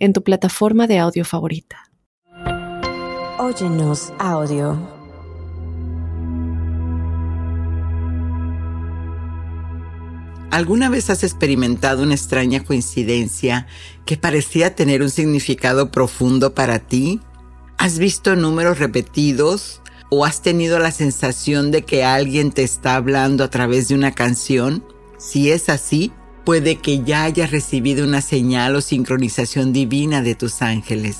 en tu plataforma de audio favorita. Óyenos audio. ¿Alguna vez has experimentado una extraña coincidencia que parecía tener un significado profundo para ti? ¿Has visto números repetidos o has tenido la sensación de que alguien te está hablando a través de una canción? Si es así, Puede que ya hayas recibido una señal o sincronización divina de tus ángeles.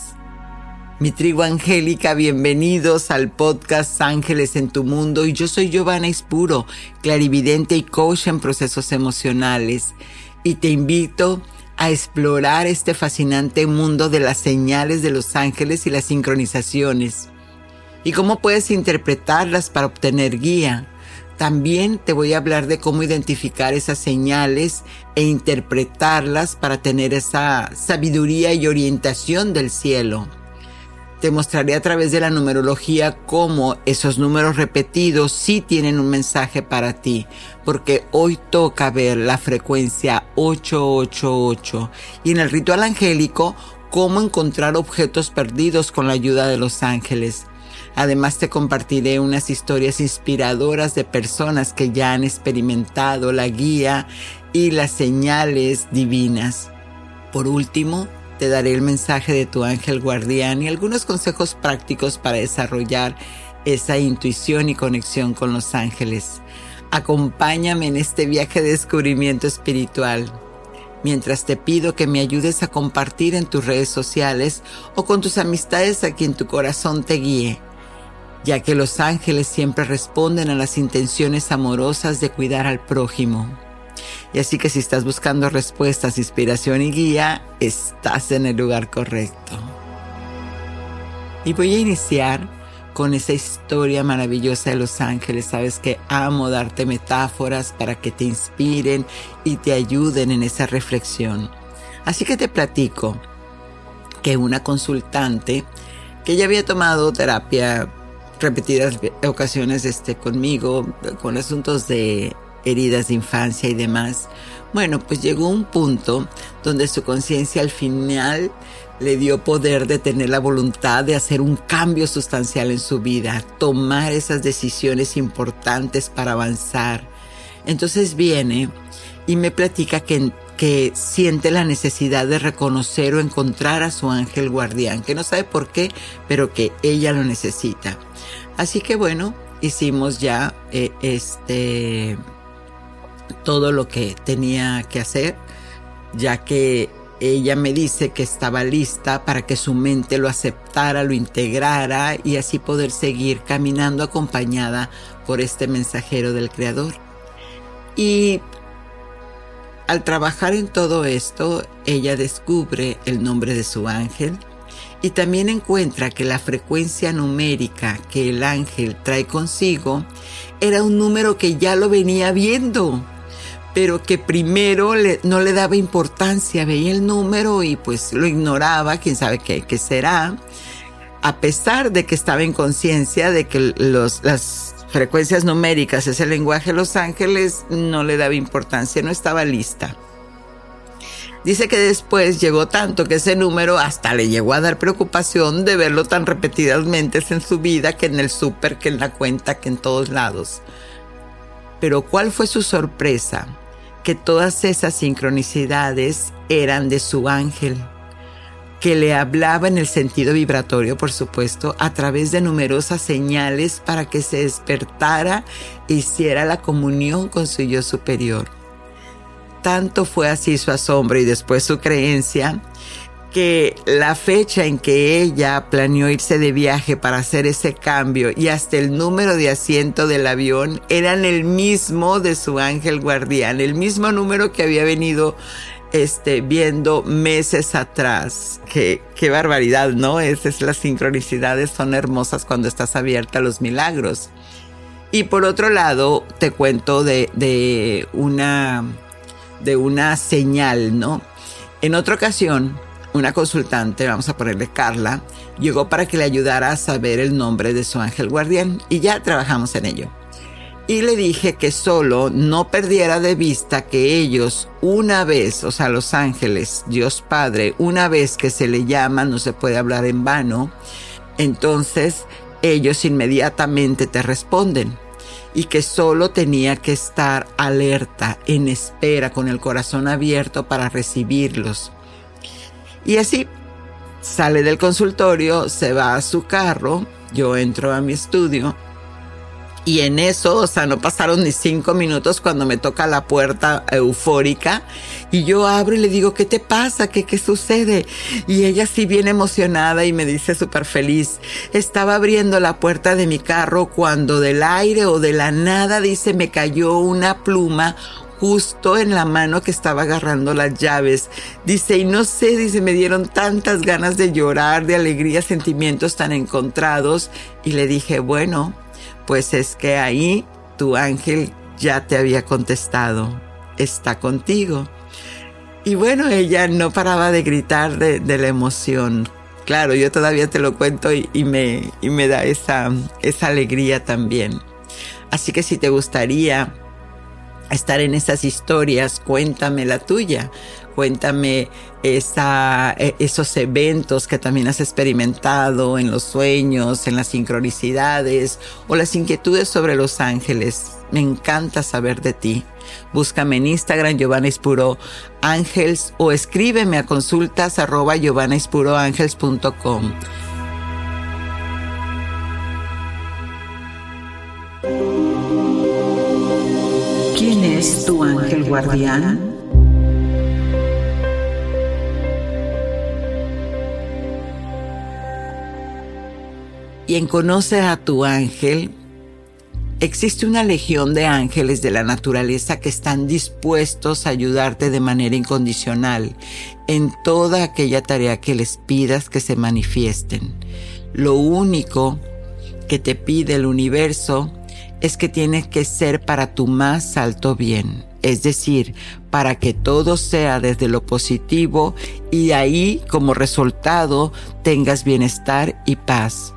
Mi tribu angélica, bienvenidos al podcast Ángeles en tu Mundo y yo soy Giovanna Ispuro, clarividente y coach en procesos emocionales y te invito a explorar este fascinante mundo de las señales de los ángeles y las sincronizaciones y cómo puedes interpretarlas para obtener guía también te voy a hablar de cómo identificar esas señales e interpretarlas para tener esa sabiduría y orientación del cielo. Te mostraré a través de la numerología cómo esos números repetidos sí tienen un mensaje para ti, porque hoy toca ver la frecuencia 888 y en el ritual angélico cómo encontrar objetos perdidos con la ayuda de los ángeles. Además te compartiré unas historias inspiradoras de personas que ya han experimentado la guía y las señales divinas. Por último, te daré el mensaje de tu ángel guardián y algunos consejos prácticos para desarrollar esa intuición y conexión con los ángeles. Acompáñame en este viaje de descubrimiento espiritual mientras te pido que me ayudes a compartir en tus redes sociales o con tus amistades a quien tu corazón te guíe ya que los ángeles siempre responden a las intenciones amorosas de cuidar al prójimo. Y así que si estás buscando respuestas, inspiración y guía, estás en el lugar correcto. Y voy a iniciar con esa historia maravillosa de los ángeles. Sabes que amo darte metáforas para que te inspiren y te ayuden en esa reflexión. Así que te platico que una consultante que ya había tomado terapia repetidas ocasiones este, conmigo con asuntos de heridas de infancia y demás. Bueno, pues llegó un punto donde su conciencia al final le dio poder de tener la voluntad de hacer un cambio sustancial en su vida, tomar esas decisiones importantes para avanzar. Entonces viene y me platica que, que siente la necesidad de reconocer o encontrar a su ángel guardián, que no sabe por qué, pero que ella lo necesita. Así que bueno, hicimos ya eh, este todo lo que tenía que hacer, ya que ella me dice que estaba lista para que su mente lo aceptara, lo integrara y así poder seguir caminando acompañada por este mensajero del Creador. Y al trabajar en todo esto, ella descubre el nombre de su ángel, y también encuentra que la frecuencia numérica que el ángel trae consigo era un número que ya lo venía viendo, pero que primero no le daba importancia, veía el número y pues lo ignoraba, quién sabe qué, qué será, a pesar de que estaba en conciencia de que los, las frecuencias numéricas es el lenguaje de los ángeles, no le daba importancia, no estaba lista. Dice que después llegó tanto que ese número hasta le llegó a dar preocupación de verlo tan repetidamente en su vida que en el súper, que en la cuenta, que en todos lados. Pero ¿cuál fue su sorpresa? Que todas esas sincronicidades eran de su ángel, que le hablaba en el sentido vibratorio, por supuesto, a través de numerosas señales para que se despertara e hiciera la comunión con su yo superior. Tanto fue así su asombro y después su creencia que la fecha en que ella planeó irse de viaje para hacer ese cambio y hasta el número de asiento del avión eran el mismo de su ángel guardián, el mismo número que había venido este, viendo meses atrás. Qué, qué barbaridad, ¿no? Esas las sincronicidades son hermosas cuando estás abierta a los milagros. Y por otro lado, te cuento de, de una, de una señal, ¿no? En otra ocasión, una consultante, vamos a ponerle Carla, llegó para que le ayudara a saber el nombre de su ángel guardián y ya trabajamos en ello y le dije que solo no perdiera de vista que ellos una vez, o sea, los ángeles, Dios Padre, una vez que se le llama, no se puede hablar en vano, entonces ellos inmediatamente te responden y que solo tenía que estar alerta, en espera, con el corazón abierto para recibirlos. Y así sale del consultorio, se va a su carro, yo entro a mi estudio y en eso, o sea, no pasaron ni cinco minutos cuando me toca la puerta eufórica y yo abro y le digo, ¿qué te pasa? ¿Qué, qué sucede? Y ella sí bien emocionada y me dice súper feliz, estaba abriendo la puerta de mi carro cuando del aire o de la nada, dice, me cayó una pluma justo en la mano que estaba agarrando las llaves. Dice, y no sé, dice, me dieron tantas ganas de llorar, de alegría, sentimientos tan encontrados. Y le dije, bueno, pues es que ahí tu ángel ya te había contestado, está contigo. Y bueno, ella no paraba de gritar de, la emoción. Claro, yo todavía te lo cuento y, me, y me da esa, esa alegría también. Así que si te gustaría estar en esas historias, cuéntame la tuya cuéntame esa, e, esos eventos que también has experimentado en los sueños, en las sincronicidades o las inquietudes sobre los ángeles. Me encanta saber de ti. Búscame en Instagram Giovanna Ispuro Ángels o escríbeme a consultas arroba giovannaispuroangels.com. ¿Quién es tu ángel guardián? Quien conoce a tu ángel, existe una legión de ángeles de la naturaleza que están dispuestos a ayudarte de manera incondicional en toda aquella tarea que les pidas que se manifiesten. Lo único que te pide el universo es que tienes que ser para tu más alto bien, es decir, para que todo sea desde lo positivo y ahí como resultado tengas bienestar y paz.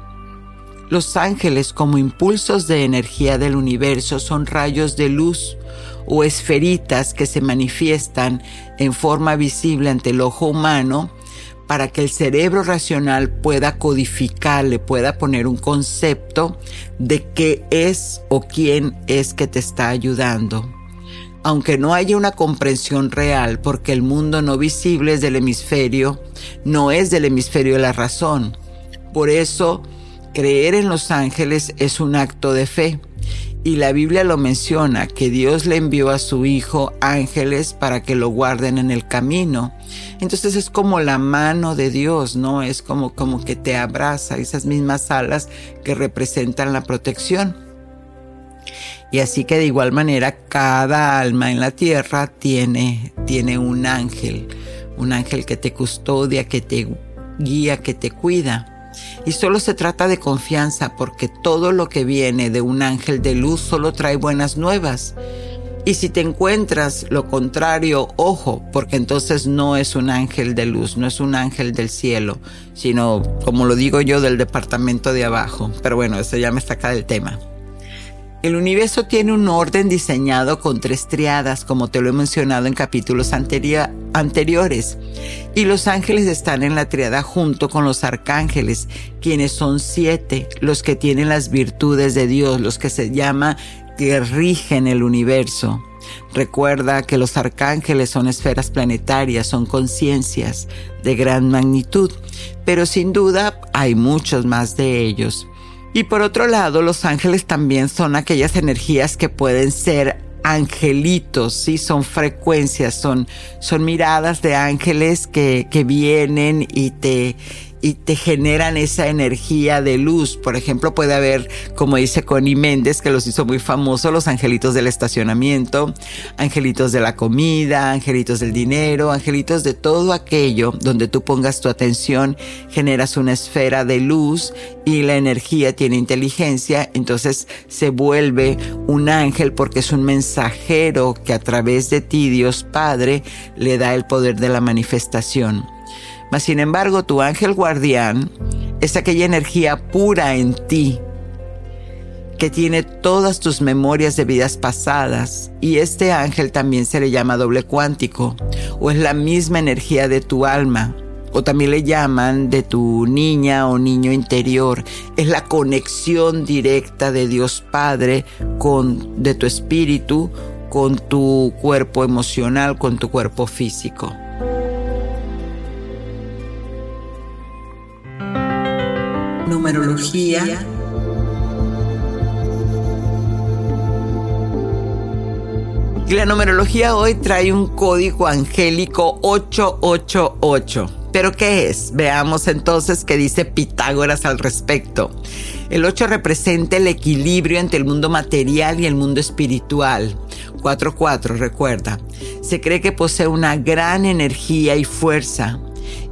Los ángeles como impulsos de energía del universo son rayos de luz o esferitas que se manifiestan en forma visible ante el ojo humano para que el cerebro racional pueda codificar, le pueda poner un concepto de qué es o quién es que te está ayudando. Aunque no haya una comprensión real porque el mundo no visible es del hemisferio, no es del hemisferio de la razón. Por eso, Creer en los ángeles es un acto de fe. Y la Biblia lo menciona, que Dios le envió a su Hijo ángeles para que lo guarden en el camino. Entonces es como la mano de Dios, ¿no? Es como, como que te abraza, esas mismas alas que representan la protección. Y así que de igual manera cada alma en la tierra tiene, tiene un ángel, un ángel que te custodia, que te guía, que te cuida. Y solo se trata de confianza porque todo lo que viene de un ángel de luz solo trae buenas nuevas. Y si te encuentras lo contrario, ojo, porque entonces no es un ángel de luz, no es un ángel del cielo, sino, como lo digo yo, del departamento de abajo. Pero bueno, eso ya me saca del tema. El universo tiene un orden diseñado con tres triadas, como te lo he mencionado en capítulos anteriores. Y los ángeles están en la triada junto con los arcángeles, quienes son siete, los que tienen las virtudes de Dios, los que se llama que rigen el universo. Recuerda que los arcángeles son esferas planetarias, son conciencias de gran magnitud, pero sin duda hay muchos más de ellos. Y por otro lado, los ángeles también son aquellas energías que pueden ser angelitos, sí, son frecuencias, son, son miradas de ángeles que, que vienen y te, y te generan esa energía de luz. Por ejemplo, puede haber, como dice Connie Méndez, que los hizo muy famosos, los angelitos del estacionamiento, angelitos de la comida, angelitos del dinero, angelitos de todo aquello donde tú pongas tu atención, generas una esfera de luz y la energía tiene inteligencia, entonces se vuelve un ángel porque es un mensajero que a través de ti, Dios Padre, le da el poder de la manifestación. Mas sin embargo, tu ángel guardián es aquella energía pura en ti que tiene todas tus memorias de vidas pasadas y este ángel también se le llama doble cuántico o es la misma energía de tu alma o también le llaman de tu niña o niño interior. Es la conexión directa de Dios Padre con de tu espíritu con tu cuerpo emocional, con tu cuerpo físico. Numerología. La numerología hoy trae un código angélico 888. ¿Pero qué es? Veamos entonces qué dice Pitágoras al respecto. El 8 representa el equilibrio entre el mundo material y el mundo espiritual. 4-4, recuerda. Se cree que posee una gran energía y fuerza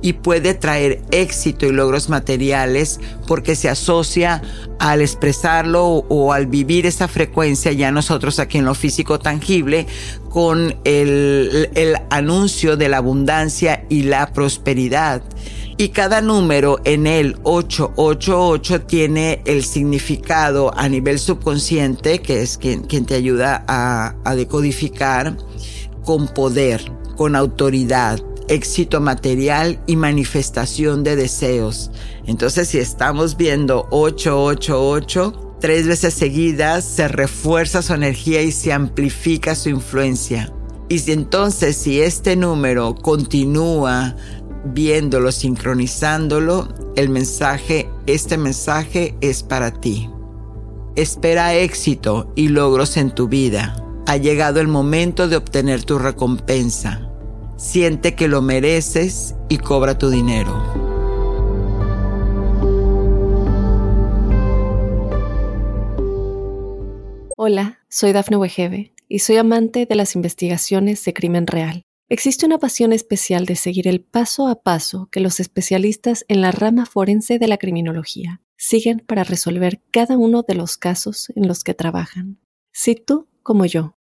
y puede traer éxito y logros materiales porque se asocia al expresarlo o, al vivir esa frecuencia ya nosotros aquí en lo físico tangible con el, el anuncio de la abundancia y la prosperidad. Y cada número en el 888 tiene el significado a nivel subconsciente, que es quien, quien te ayuda a, a decodificar, con poder, con autoridad, éxito material y manifestación de deseos. Entonces, si estamos viendo 888, tres veces seguidas, se refuerza su energía y se amplifica su influencia. Y si entonces, si este número continúa viéndolo, sincronizándolo, el mensaje, este mensaje es para ti. Espera éxito y logros en tu vida. Ha llegado el momento de obtener tu recompensa. Siente que lo mereces y cobra tu dinero. Hola, soy Dafne Wegebe y soy amante de las investigaciones de crimen real. Existe una pasión especial de seguir el paso a paso que los especialistas en la rama forense de la criminología siguen para resolver cada uno de los casos en los que trabajan. Si tú, como yo,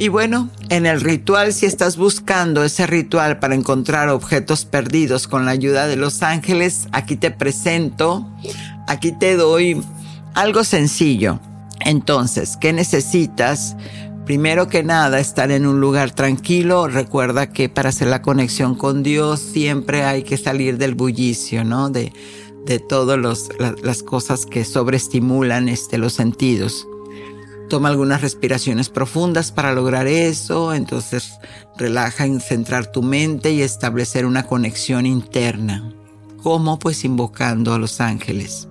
Y bueno, en el ritual, si estás buscando ese ritual para encontrar objetos perdidos con la ayuda de los ángeles, aquí te presento, aquí te doy algo sencillo. Entonces, ¿qué necesitas? Primero que nada, estar en un lugar tranquilo. Recuerda que para hacer la conexión con Dios siempre hay que salir del bullicio, ¿no? De, de todas las cosas que sobreestimulan este, los sentidos. Toma algunas respiraciones profundas para lograr eso, entonces relaja en centrar tu mente y establecer una conexión interna. ¿Cómo? Pues invocando a los ángeles.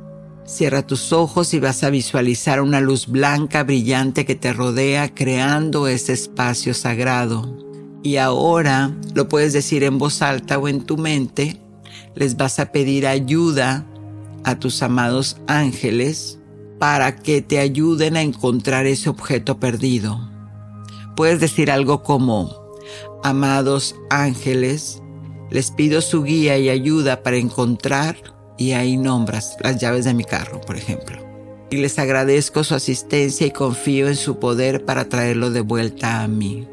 Cierra tus ojos y vas a visualizar una luz blanca brillante que te rodea creando ese espacio sagrado. Y ahora lo puedes decir en voz alta o en tu mente, les vas a pedir ayuda a tus amados ángeles para que te ayuden a encontrar ese objeto perdido. Puedes decir algo como, amados ángeles, les pido su guía y ayuda para encontrar, y ahí nombras las llaves de mi carro, por ejemplo. Y les agradezco su asistencia y confío en su poder para traerlo de vuelta a mí.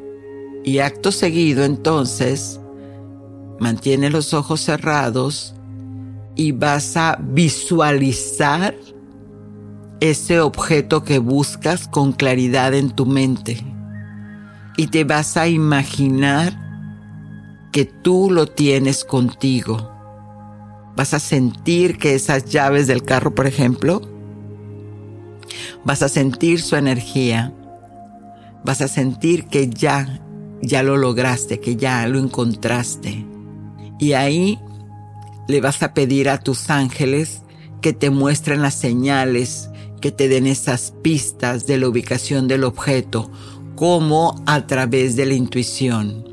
Y acto seguido entonces, mantiene los ojos cerrados y vas a visualizar ese objeto que buscas con claridad en tu mente y te vas a imaginar que tú lo tienes contigo. Vas a sentir que esas llaves del carro, por ejemplo, vas a sentir su energía vas a sentir que ya, ya lo lograste, que ya lo encontraste. Y ahí le vas a pedir a tus ángeles que te muestren las señales, te den esas pistas de la ubicación del objeto, como a través de la intuición.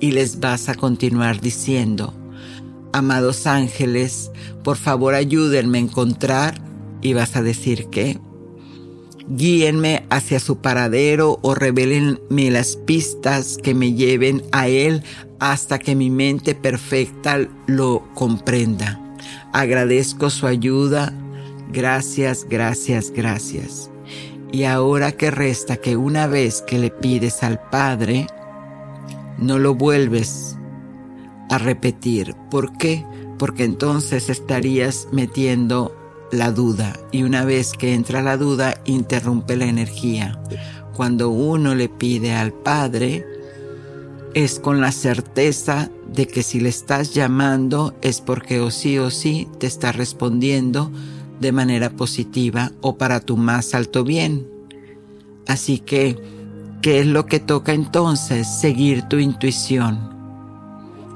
Y les vas a continuar diciendo, amados ángeles, por favor ayúdenme a encontrar, y vas a decir que guíenme hacia su paradero o revelenme las pistas que me lleven a él hasta que mi mente perfecta lo comprenda. Agradezco su ayuda. Gracias, gracias, gracias. Y ahora que resta que una vez que le pides al Padre, no lo vuelves a repetir. ¿Por qué? Porque entonces estarías metiendo la duda y una vez que entra la duda interrumpe la energía. Cuando uno le pide al Padre, es con la certeza de que si le estás llamando es porque o sí o sí te está respondiendo de manera positiva o para tu más alto bien. Así que, ¿qué es lo que toca entonces? Seguir tu intuición.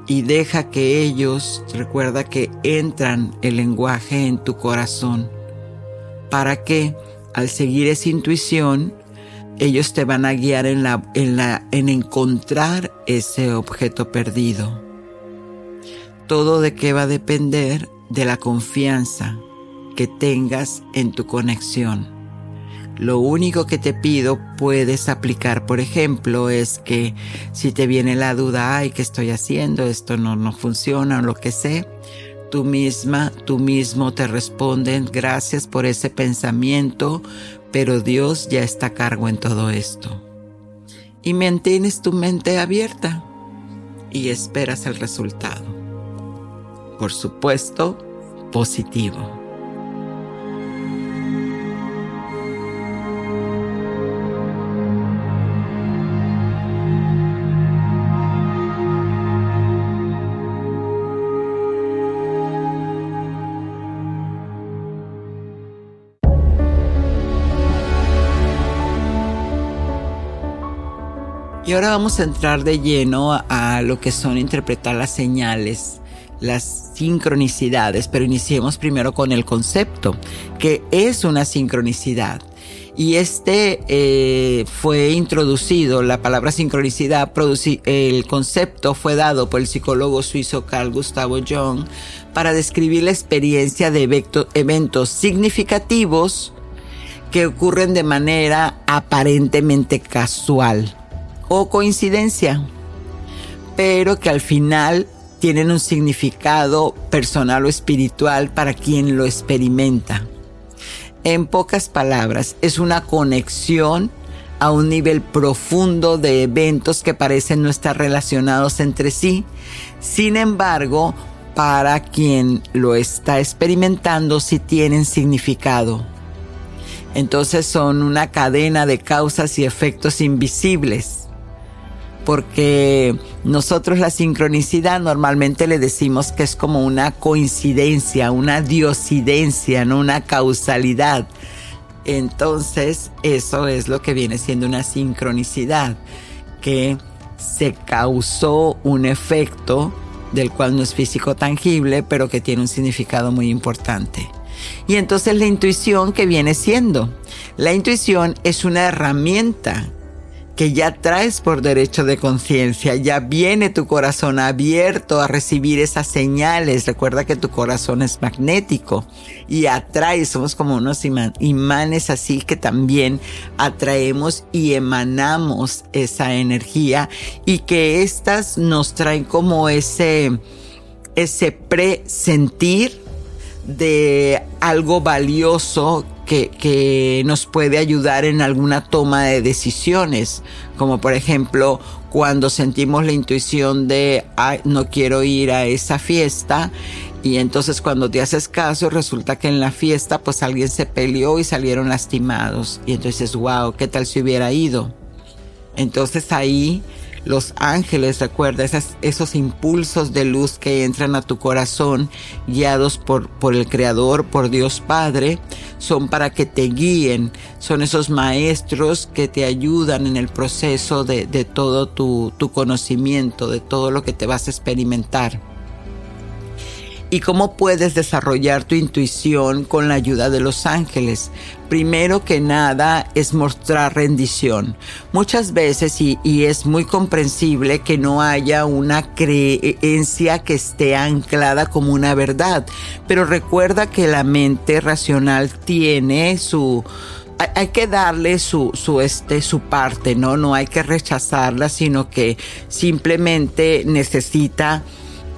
Y deja que ellos, recuerda que entran el lenguaje en tu corazón, para que al seguir esa intuición, ellos te van a guiar en, la, en, la, en encontrar ese objeto perdido. Todo de qué va a depender de la confianza que tengas en tu conexión. Lo único que te pido puedes aplicar, por ejemplo, es que si te viene la duda, ay, ¿qué estoy haciendo? Esto no, no funciona o lo que sé, tú misma, tú mismo te responden, gracias por ese pensamiento, pero Dios ya está a cargo en todo esto. Y mantienes tu mente abierta y esperas el resultado. Por supuesto, positivo. Ahora vamos a entrar de lleno a lo que son interpretar las señales, las sincronicidades, pero iniciemos primero con el concepto, que es una sincronicidad. Y este eh, fue introducido, la palabra sincronicidad, el concepto fue dado por el psicólogo suizo Carl Gustavo Jung para describir la experiencia de eventos significativos que ocurren de manera aparentemente casual o coincidencia, pero que al final tienen un significado personal o espiritual para quien lo experimenta. En pocas palabras, es una conexión a un nivel profundo de eventos que parecen no estar relacionados entre sí. Sin embargo, para quien lo está experimentando sí tienen significado. Entonces son una cadena de causas y efectos invisibles porque nosotros la sincronicidad normalmente le decimos que es como una coincidencia, una diosidencia, no una causalidad. Entonces, eso es lo que viene siendo una sincronicidad, que se causó un efecto del cual no es físico tangible, pero que tiene un significado muy importante. Y entonces la intuición que viene siendo, la intuición es una herramienta que ya traes por derecho de conciencia, ya viene tu corazón abierto a recibir esas señales. Recuerda que tu corazón es magnético y atrae, somos como unos imanes así que también atraemos y emanamos esa energía y que estas nos traen como ese, ese presentir de algo valioso que, nos puede ayudar en alguna toma de decisiones, como por ejemplo cuando sentimos la intuición de no quiero ir a esa fiesta y entonces cuando te haces caso resulta que en la fiesta pues alguien se peleó y salieron lastimados y entonces wow, ¿qué tal si hubiera ido? Entonces ahí Los ángeles, recuerda, esos impulsos de luz que entran a tu corazón, guiados por, por el Creador, por Dios Padre, son para que te guíen, son esos maestros que te ayudan en el proceso de, de todo tu, tu conocimiento, de todo lo que te vas a experimentar y cómo puedes desarrollar tu intuición con la ayuda de los ángeles. Primero que nada es mostrar rendición. Muchas veces, y, es muy comprensible que no haya una creencia que esté anclada como una verdad, pero recuerda que la mente racional tiene su hay que darle su, su, este, su parte, ¿no? No hay que rechazarla, sino que simplemente necesita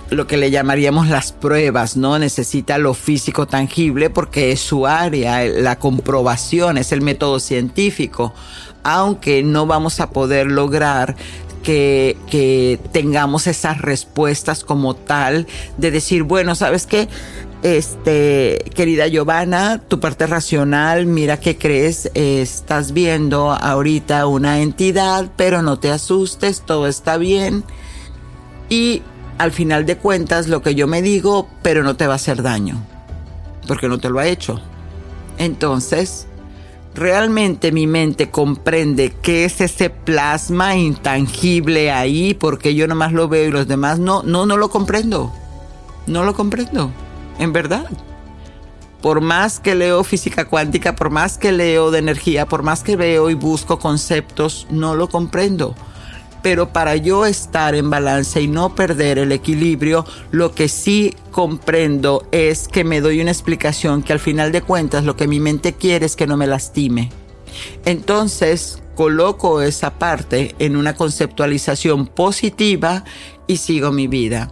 lo que le llamaríamos las pruebas, ¿no? Necesita lo físico tangible porque es su área, la comprobación, es el método científico, aunque no vamos a poder lograr que, que tengamos esas respuestas como tal de decir, bueno, ¿sabes qué? Este, querida Giovanna, tu parte racional, mira que crees, estás viendo ahorita una entidad, pero no te asustes, todo está bien. Y al final de cuentas lo que yo me digo, pero no te va a hacer daño, porque no te lo ha hecho. Entonces, realmente mi mente comprende qué es ese plasma intangible ahí, porque yo nomás lo veo y los demás no, no, no lo comprendo. No lo comprendo, en verdad. Por más que leo física cuántica, por más que leo de energía, por más que veo y busco conceptos, no lo comprendo pero para yo estar en balance y no perder el equilibrio, lo que sí comprendo es que me doy una explicación que al final de cuentas lo que mi mente quiere es que no me lastime. Entonces coloco esa parte en una conceptualización positiva y sigo mi vida.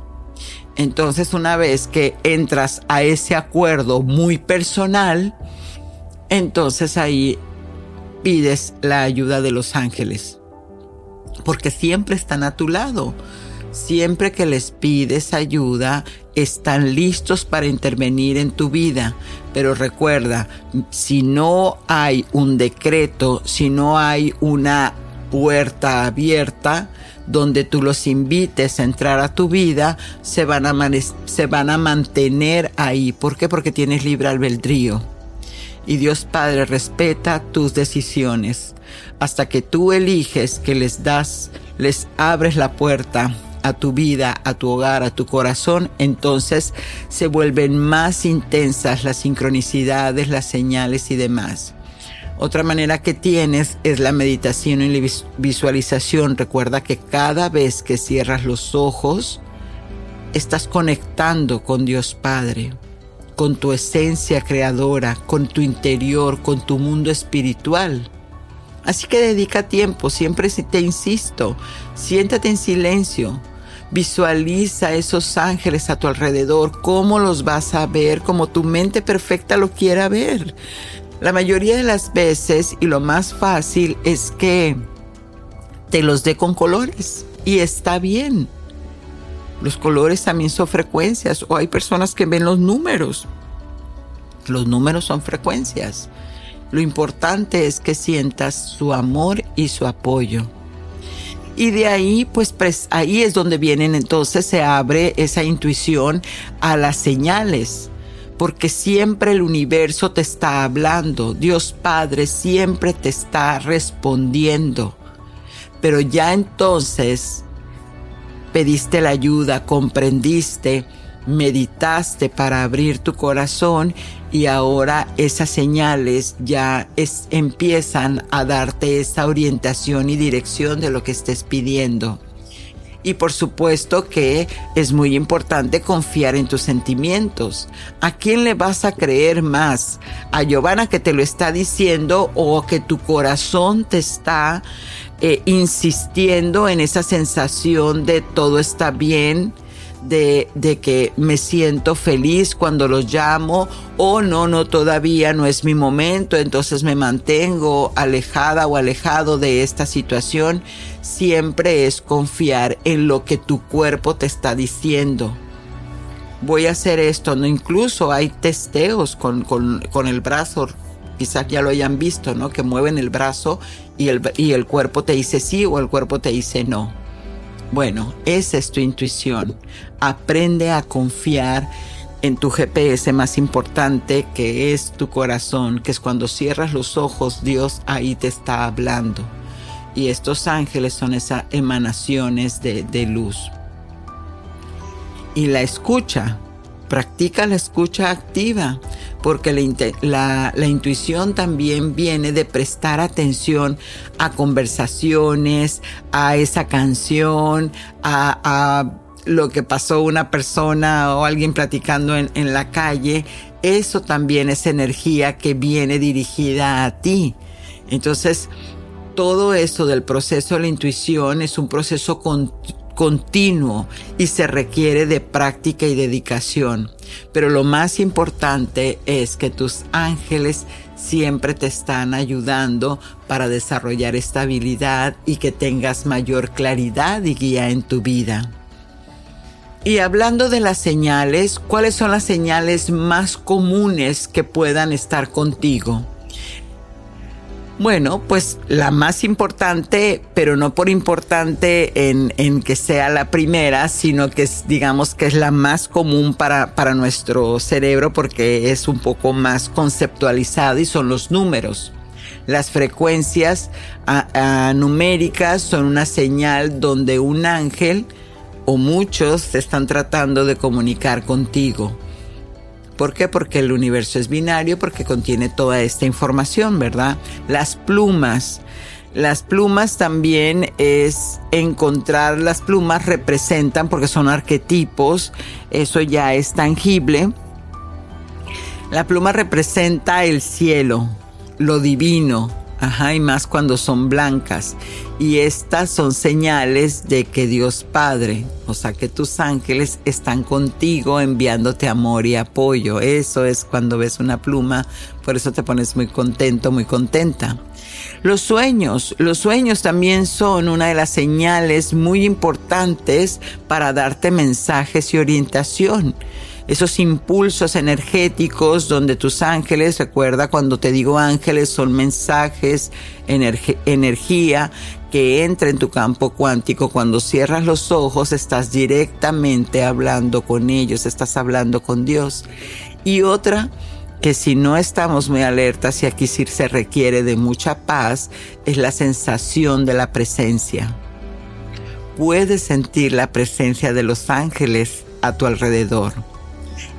Entonces una vez que entras a ese acuerdo muy personal, entonces ahí pides la ayuda de los ángeles porque siempre están a tu lado. Siempre que les pides ayuda, están listos para intervenir en tu vida. Pero recuerda, si no hay un decreto, si no hay una puerta abierta donde tú los invites a entrar a tu vida, se van a, se van a mantener ahí. ¿Por qué? Porque tienes libre albedrío. Y Dios Padre respeta tus decisiones hasta que tú eliges que les das, les abres la puerta a tu vida, a tu hogar, a tu corazón, entonces se vuelven más intensas las sincronicidades, las señales y demás. Otra manera que tienes es la meditación y la visualización. Recuerda que cada vez que cierras los ojos, estás conectando con Dios Padre, con tu esencia creadora, con tu interior, con tu mundo espiritual. Así que dedica tiempo, siempre te insisto, siéntate en silencio, visualiza esos ángeles a tu alrededor, cómo los vas a ver, como tu mente perfecta lo quiera ver. La mayoría de las veces, y lo más fácil, es que te los dé con colores, y está bien. Los colores también son frecuencias, o hay personas que ven los números. Los números son frecuencias. Lo importante es que sientas su amor y su apoyo. Y de ahí, pues, ahí es donde vienen, entonces se abre esa intuición a las señales, porque siempre el universo te está hablando, Dios Padre siempre te está respondiendo. Pero ya entonces pediste la ayuda, comprendiste, meditaste para abrir tu corazón y ahora esas señales ya es, empiezan a darte esa orientación y dirección de lo que estés pidiendo. Y por supuesto que es muy importante confiar en tus sentimientos. ¿A quién le vas a creer más? ¿A Giovanna que te lo está diciendo o que tu corazón te está eh, insistiendo en esa sensación de todo está bien? De, de, que me siento feliz cuando los llamo o no, no, todavía no es mi momento, entonces me mantengo alejada o alejado de esta situación, siempre es confiar en lo que tu cuerpo te está diciendo. Voy a hacer esto, no incluso hay testeos con, con, con el brazo, quizás ya lo hayan visto, ¿no? Que mueven el brazo y el, y el cuerpo te dice sí o el cuerpo te dice no Bueno, esa es tu intuición. Aprende a confiar en tu GPS más importante que es tu corazón, que es cuando cierras los ojos, Dios ahí te está hablando. Y estos ángeles son esas emanaciones de, de luz. Y la escucha, practica la escucha activa, porque la, intuición también viene de prestar atención a conversaciones, a esa canción, a, lo que pasó una persona o alguien platicando en, en la calle. Eso también es energía que viene dirigida a ti. Entonces, todo eso del proceso de la intuición es un proceso continuo continuo y se requiere de práctica y dedicación. Pero lo más importante es que tus ángeles siempre te están ayudando para desarrollar estabilidad y que tengas mayor claridad y guía en tu vida. Y hablando de las señales, ¿cuáles son las señales más comunes que puedan estar contigo? Bueno, pues la más importante, pero no por importante en, que sea la primera, sino que es, digamos que es la más común para, para nuestro cerebro porque es un poco más conceptualizada y son los números. Las frecuencias numéricas son una señal donde un ángel o muchos se están tratando de comunicar contigo. ¿Por qué? Porque el universo es binario, porque contiene toda esta información, ¿verdad? Las plumas. Las plumas también es encontrar, las plumas representan, porque son arquetipos, eso ya es tangible. La pluma representa el cielo, lo divino, Ajá, y más cuando son blancas. Y estas son señales de que Dios Padre, o sea, que tus ángeles están contigo enviándote amor y apoyo. Eso es cuando ves una pluma, por eso te pones muy contento, muy contenta. Los sueños, los sueños también son una de las señales muy importantes para darte mensajes y orientación esos impulsos energéticos donde tus ángeles, recuerda cuando te digo ángeles, son mensajes, energía que entra en tu campo cuántico. Cuando cierras los ojos estás directamente hablando con ellos, estás hablando con Dios. Y otra que si no estamos muy alertas y aquí se requiere de mucha paz, es la sensación de la presencia. Puedes sentir la presencia de los ángeles a tu alrededor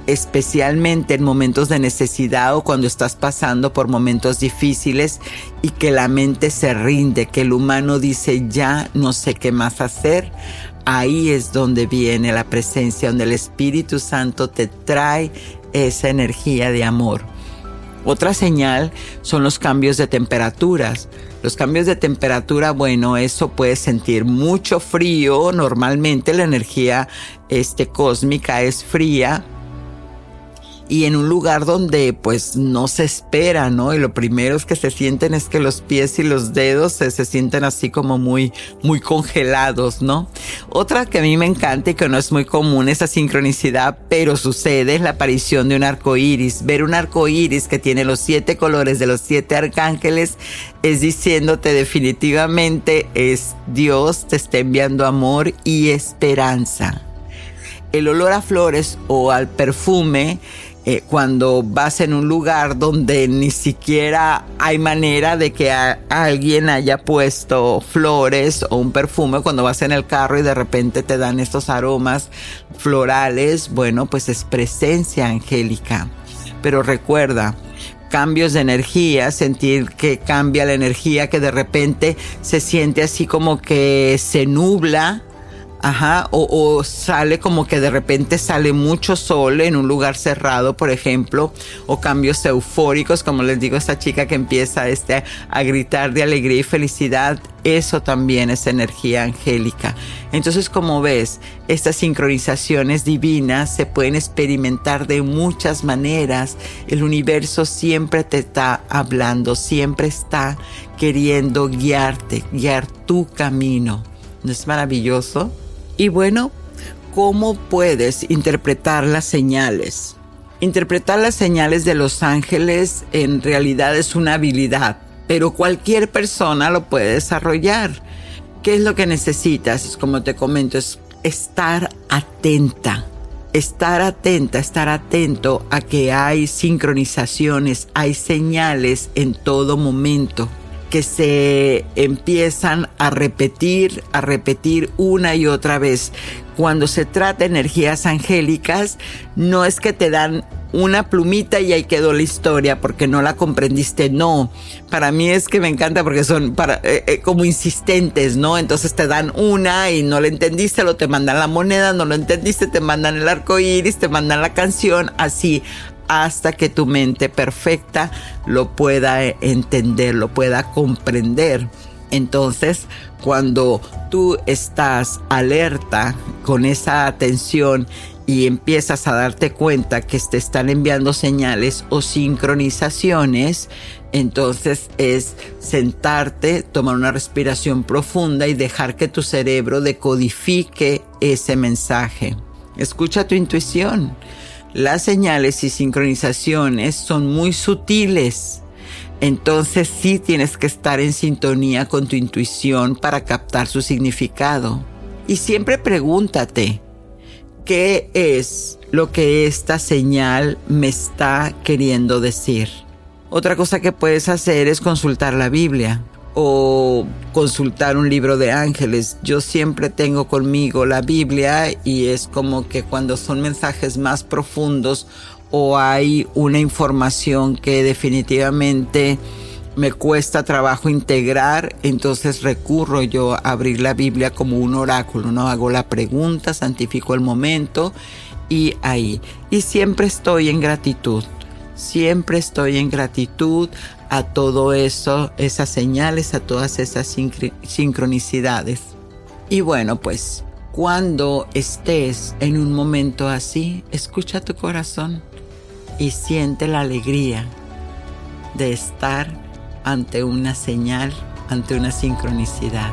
especialmente en momentos de necesidad o cuando estás pasando por momentos difíciles y que la mente se rinde, que el humano dice ya no sé qué más hacer, ahí es donde viene la presencia, donde el Espíritu Santo te trae esa energía de amor. Otra señal son los cambios de temperaturas. Los cambios de temperatura, bueno, eso puede sentir mucho frío. Normalmente la energía este, cósmica es fría y en un lugar donde pues no se espera, ¿no? Y lo primero es que se sienten es que los pies y los dedos se, se, sienten así como muy, muy congelados, ¿no? Otra que a mí me encanta y que no es muy común esa sincronicidad, pero sucede es la aparición de un arco iris. Ver un arco iris que tiene los siete colores de los siete arcángeles es diciéndote definitivamente es Dios te está enviando amor y esperanza. El olor a flores o al perfume eh, cuando vas en un lugar donde ni siquiera hay manera de que alguien haya puesto flores o un perfume, cuando vas en el carro y de repente te dan estos aromas florales, bueno, pues es presencia angélica. Pero recuerda, cambios de energía, sentir que cambia la energía, que de repente se siente así como que se nubla Ajá, o, sale como que de repente sale mucho sol en un lugar cerrado, por ejemplo, o cambios eufóricos, como les digo, esta chica que empieza este, a gritar de alegría y felicidad, eso también es energía angélica. Entonces, como ves, estas sincronizaciones divinas se pueden experimentar de muchas maneras. El universo siempre te está hablando, siempre está queriendo guiarte, guiar tu camino. ¿No es maravilloso? Y bueno, ¿cómo puedes interpretar las señales? Interpretar las señales de los ángeles en realidad es una habilidad, pero cualquier persona lo puede desarrollar. ¿Qué es lo que necesitas? Como te comento, es estar atenta. Estar atenta, estar atento a que hay sincronizaciones, hay señales en todo momento que se empiezan a repetir, a repetir una y otra vez. Cuando se trata de energías angélicas, no es que te dan una plumita y ahí quedó la historia porque no la comprendiste. No, para mí es que me encanta porque son para, eh, eh, como insistentes, ¿no? Entonces te dan una y no la entendiste, lo te mandan la moneda, no lo entendiste, te mandan el arco iris, te mandan la canción, así hasta que tu mente perfecta lo pueda entender, lo pueda comprender. Entonces, cuando tú estás alerta con esa atención y empiezas a darte cuenta que te están enviando señales o sincronizaciones, entonces es sentarte, tomar una respiración profunda y dejar que tu cerebro decodifique ese mensaje. Escucha tu intuición. Las señales y sincronizaciones son muy sutiles. Entonces sí tienes que estar en sintonía con tu intuición para captar su significado. Y siempre pregúntate, qué es lo que esta señal me está queriendo decir. Otra cosa que puedes hacer es consultar la Biblia o consultar un libro de ángeles. Yo siempre tengo conmigo la Biblia y es como que cuando son mensajes más profundos o hay una información que definitivamente me cuesta trabajo integrar, entonces recurro yo a abrir la Biblia como un oráculo, ¿no? Hago la pregunta, santifico el momento y ahí. Y siempre estoy en gratitud, siempre estoy en gratitud a todo eso, esas señales, a todas esas sincronicidades. Y bueno, pues cuando estés en un momento así, escucha tu corazón y siente la alegría de estar ante una señal, ante una sincronicidad.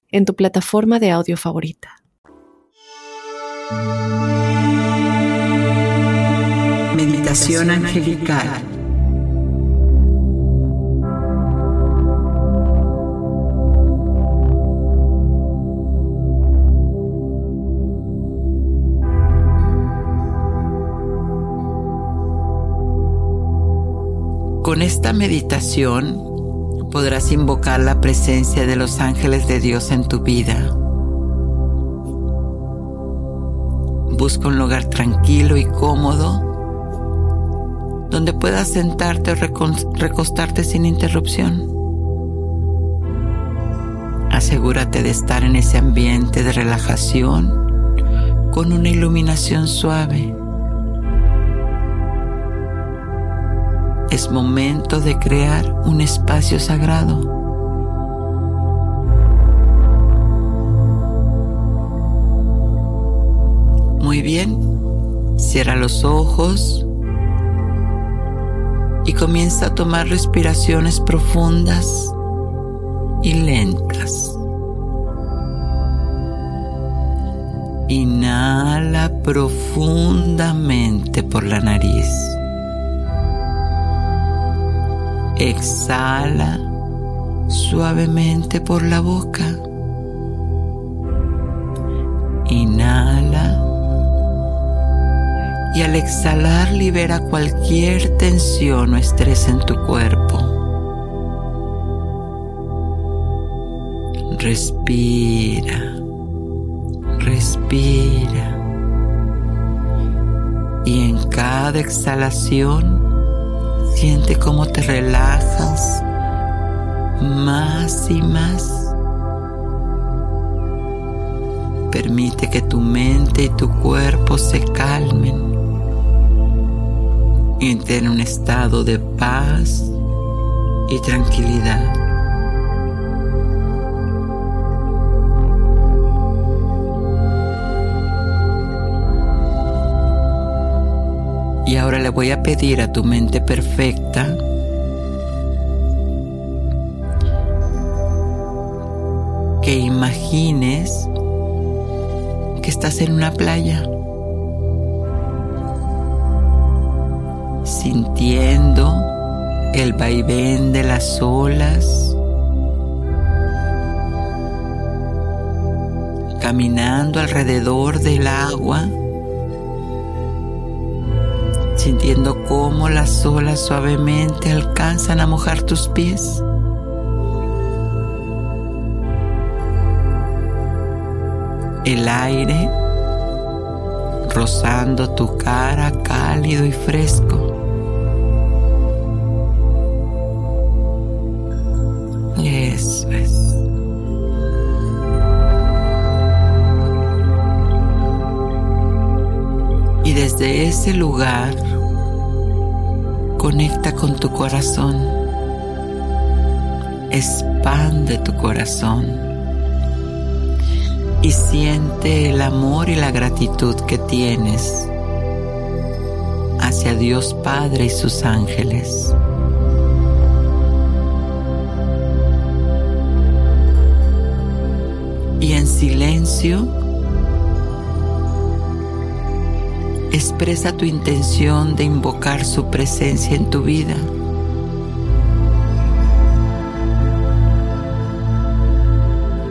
en tu plataforma de audio favorita. Meditación angelical. Con esta meditación podrás invocar la presencia de los ángeles de Dios en tu vida Busca un lugar tranquilo y cómodo donde puedas sentarte o recostarte sin interrupción. Asegúrate de estar en ese ambiente de relajación con una iluminación suave. Es momento de crear un espacio sagrado Muy bien, cierra los ojos y comienza a tomar respiraciones profundas y lentas. Inhala profundamente por la nariz. Exhala suavemente por la boca. Inhala y al exhalar libera cualquier tensión o estrés en tu cuerpo. Respira, respira Y en cada exhalación, siente cómo te relajas más y más. Permite que tu mente y tu cuerpo se calmen. Entre en un estado de paz y tranquilidad. Y ahora le voy a pedir a tu mente perfecta que imagines que estás en una playa, sintiendo el vaivén de las olas, caminando alrededor del agua sintiendo cómo las olas suavemente alcanzan a mojar tus pies. El aire rozando tu cara cálido y fresco. Es. Y desde ese lugar Conecta con tu corazón. Expande tu corazón. Y siente el amor y la gratitud que tienes hacia Dios Padre y sus ángeles. Y en silencio, expresa tu intención de invocar su presencia en tu vida.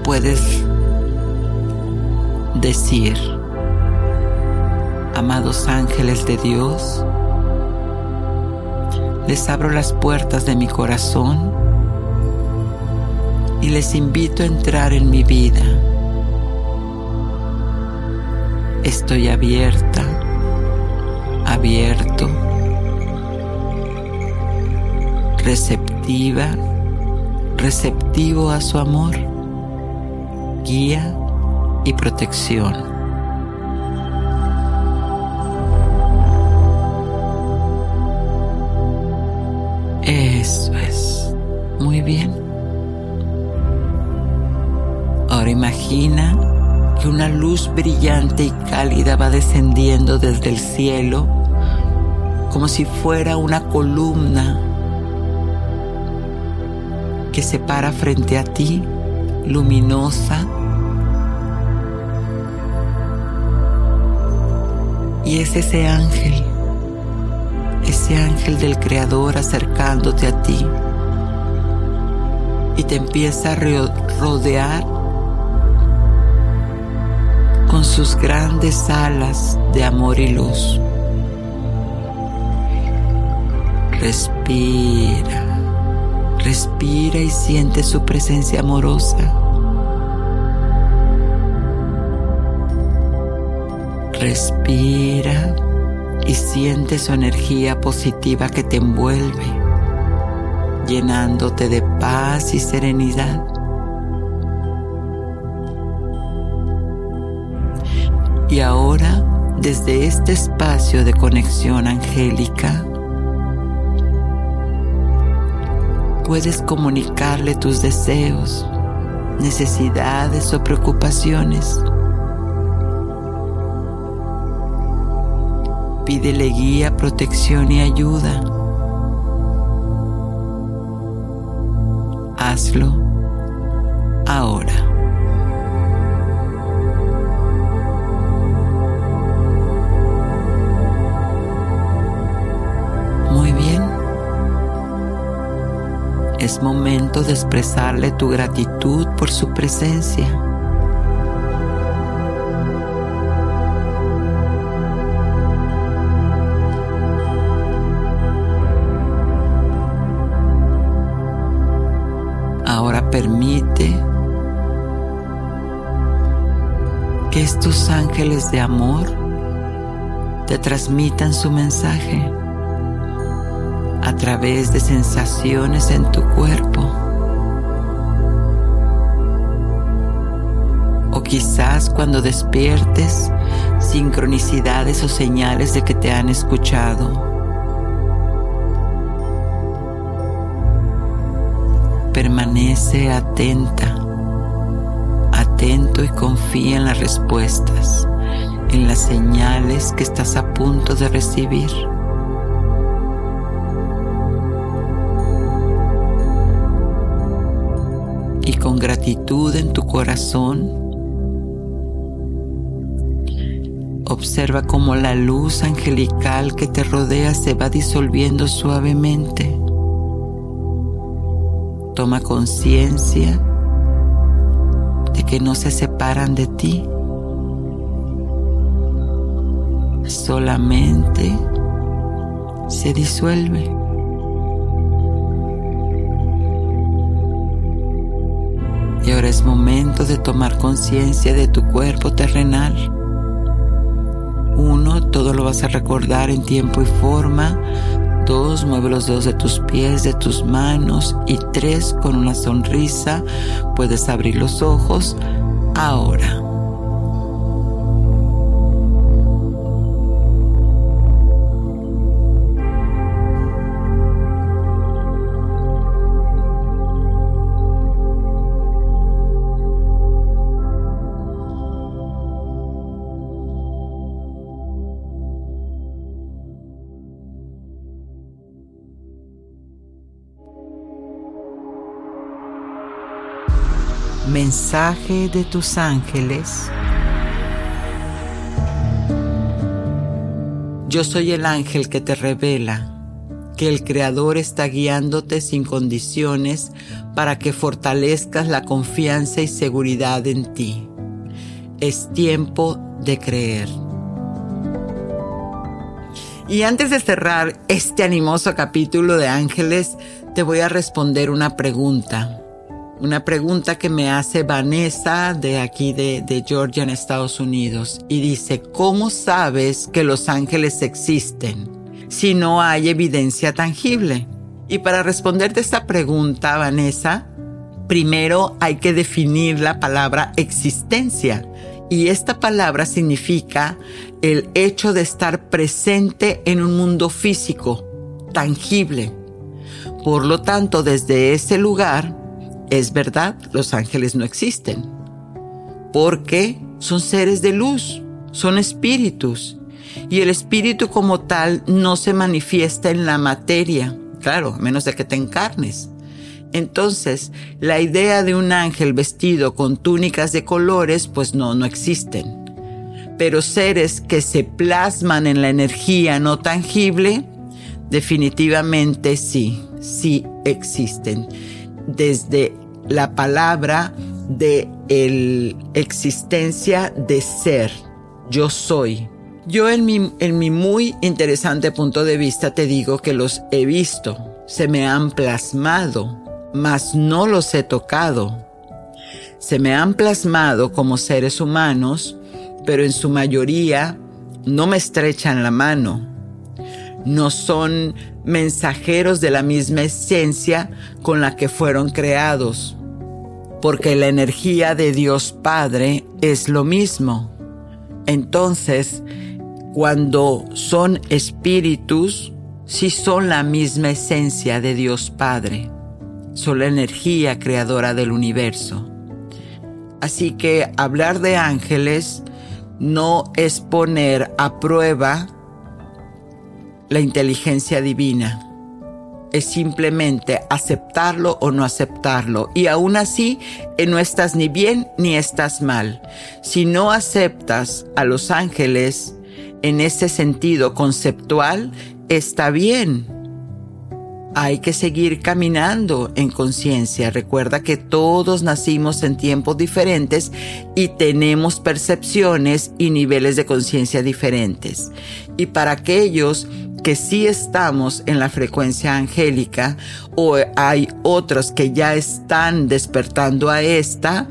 Puedes decir, amados ángeles de Dios, les abro las puertas de mi corazón y les invito a entrar en mi vida. Estoy abierta abierto, receptiva, receptivo a su amor, guía y protección. Eso es. Muy bien. Ahora imagina que una luz brillante y cálida va descendiendo desde el cielo como si fuera una columna que se para frente a ti, luminosa. Y es ese ángel, ese ángel del Creador acercándote a ti y te empieza a rodear con sus grandes alas de amor y luz. Respira, respira y siente su presencia amorosa. Respira y siente su energía positiva que te envuelve, llenándote de paz y serenidad. Y ahora, desde este espacio de conexión angélica, puedes comunicarle tus deseos, necesidades o preocupaciones. Pídele guía, protección y ayuda. Hazlo Es momento de expresarle tu gratitud por su presencia. Ahora permite que estos ángeles de amor te transmitan su mensaje a través de sensaciones en tu cuerpo. O quizás cuando despiertes, sincronicidades o señales de que te han escuchado. Permanece atenta, atento y confía en las respuestas, en las señales que estás a punto de recibir. Gratitud en tu corazón, observa cómo la luz angelical que te rodea se va disolviendo suavemente Toma conciencia de que no se separan de ti. Solamente se disuelve. Y ahora es momento de tomar conciencia de tu cuerpo terrenal. Uno, todo lo vas a recordar en tiempo y forma Dos, mueve los dedos de tus pies, de tus manos. Y tres, con una sonrisa, puedes abrir los ojos ahora. Mensaje de tus ángeles. Yo soy el ángel que te revela que el Creador está guiándote sin condiciones para que fortalezcas la confianza y seguridad en ti. Es tiempo de creer. Y antes de cerrar este animoso capítulo de ángeles, te voy a responder una pregunta una pregunta que me hace Vanessa de aquí de, Georgia en Estados Unidos y dice, ¿cómo sabes que los ángeles existen si no hay evidencia tangible? Y para responderte esta pregunta, Vanessa, primero hay que definir la palabra existencia. Y esta palabra significa el hecho de estar presente en un mundo físico, tangible. Por lo tanto, desde ese lugar, es verdad, los ángeles no existen, porque son seres de luz, son espíritus, y el espíritu como tal no se manifiesta en la materia, claro, a menos de que te encarnes. Entonces, la idea de un ángel vestido con túnicas de colores, pues no, no existen. Pero seres que se plasman en la energía no tangible, definitivamente sí, sí existen. Desde la palabra de el existencia de ser. Yo soy. Yo en mi, en mi muy interesante punto de vista te digo que los he visto, se me han plasmado, mas no los he tocado. Se me han plasmado como seres humanos, pero en su mayoría no me estrechan la mano. No son mensajeros de la misma esencia con la que fueron creados porque la energía de Dios Padre es lo mismo. Entonces, cuando son espíritus, sí son la misma esencia de Dios Padre, son la energía creadora del universo. Así que hablar de ángeles no es poner a prueba la inteligencia divina es simplemente aceptarlo o no aceptarlo. Y aún así, eh, no estás ni bien ni estás mal. Si no aceptas a los ángeles en ese sentido conceptual, está bien. Hay que seguir caminando en conciencia. Recuerda que todos nacimos en tiempos diferentes y tenemos percepciones y niveles de conciencia diferentes. Y para aquellos que sí estamos en la frecuencia angélica o hay otros que ya están despertando a esta,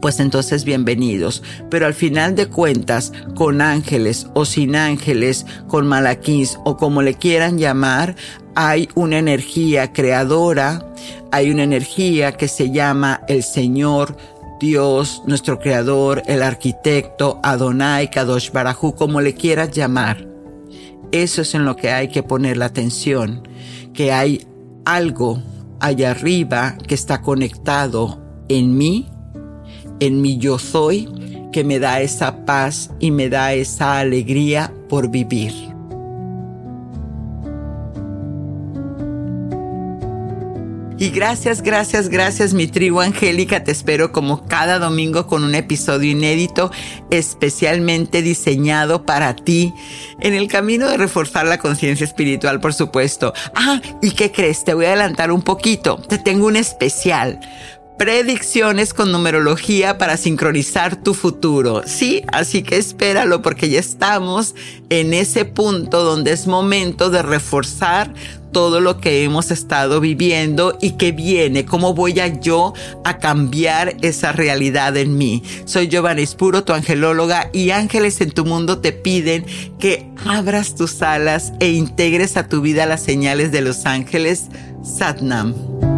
pues entonces bienvenidos. Pero al final de cuentas, con ángeles o sin ángeles, con malaquís o como le quieran llamar, hay una energía creadora, hay una energía que se llama el Señor, Dios, nuestro creador, el arquitecto, Adonai, Kadosh Barajú, como le quieras llamar. Eso es en lo que hay que poner la atención, que hay algo allá arriba que está conectado en mí, en mi yo soy, que me da esa paz y me da esa alegría por vivir. Y gracias, gracias, gracias mi tribu angélica. Te espero como cada domingo con un episodio inédito especialmente diseñado para ti en el camino de reforzar la conciencia espiritual, por supuesto. Ah, ¿y qué crees? Te voy a adelantar un poquito. Te tengo un especial predicciones con numerología para sincronizar tu futuro. Sí, así que espéralo porque ya estamos en ese punto donde es momento de reforzar todo lo que hemos estado viviendo y que viene, cómo voy a yo a cambiar esa realidad en mí. Soy Giovanna Espuro, tu angelóloga, y ángeles en tu mundo te piden que abras tus alas e integres a tu vida las señales de los ángeles Satnam.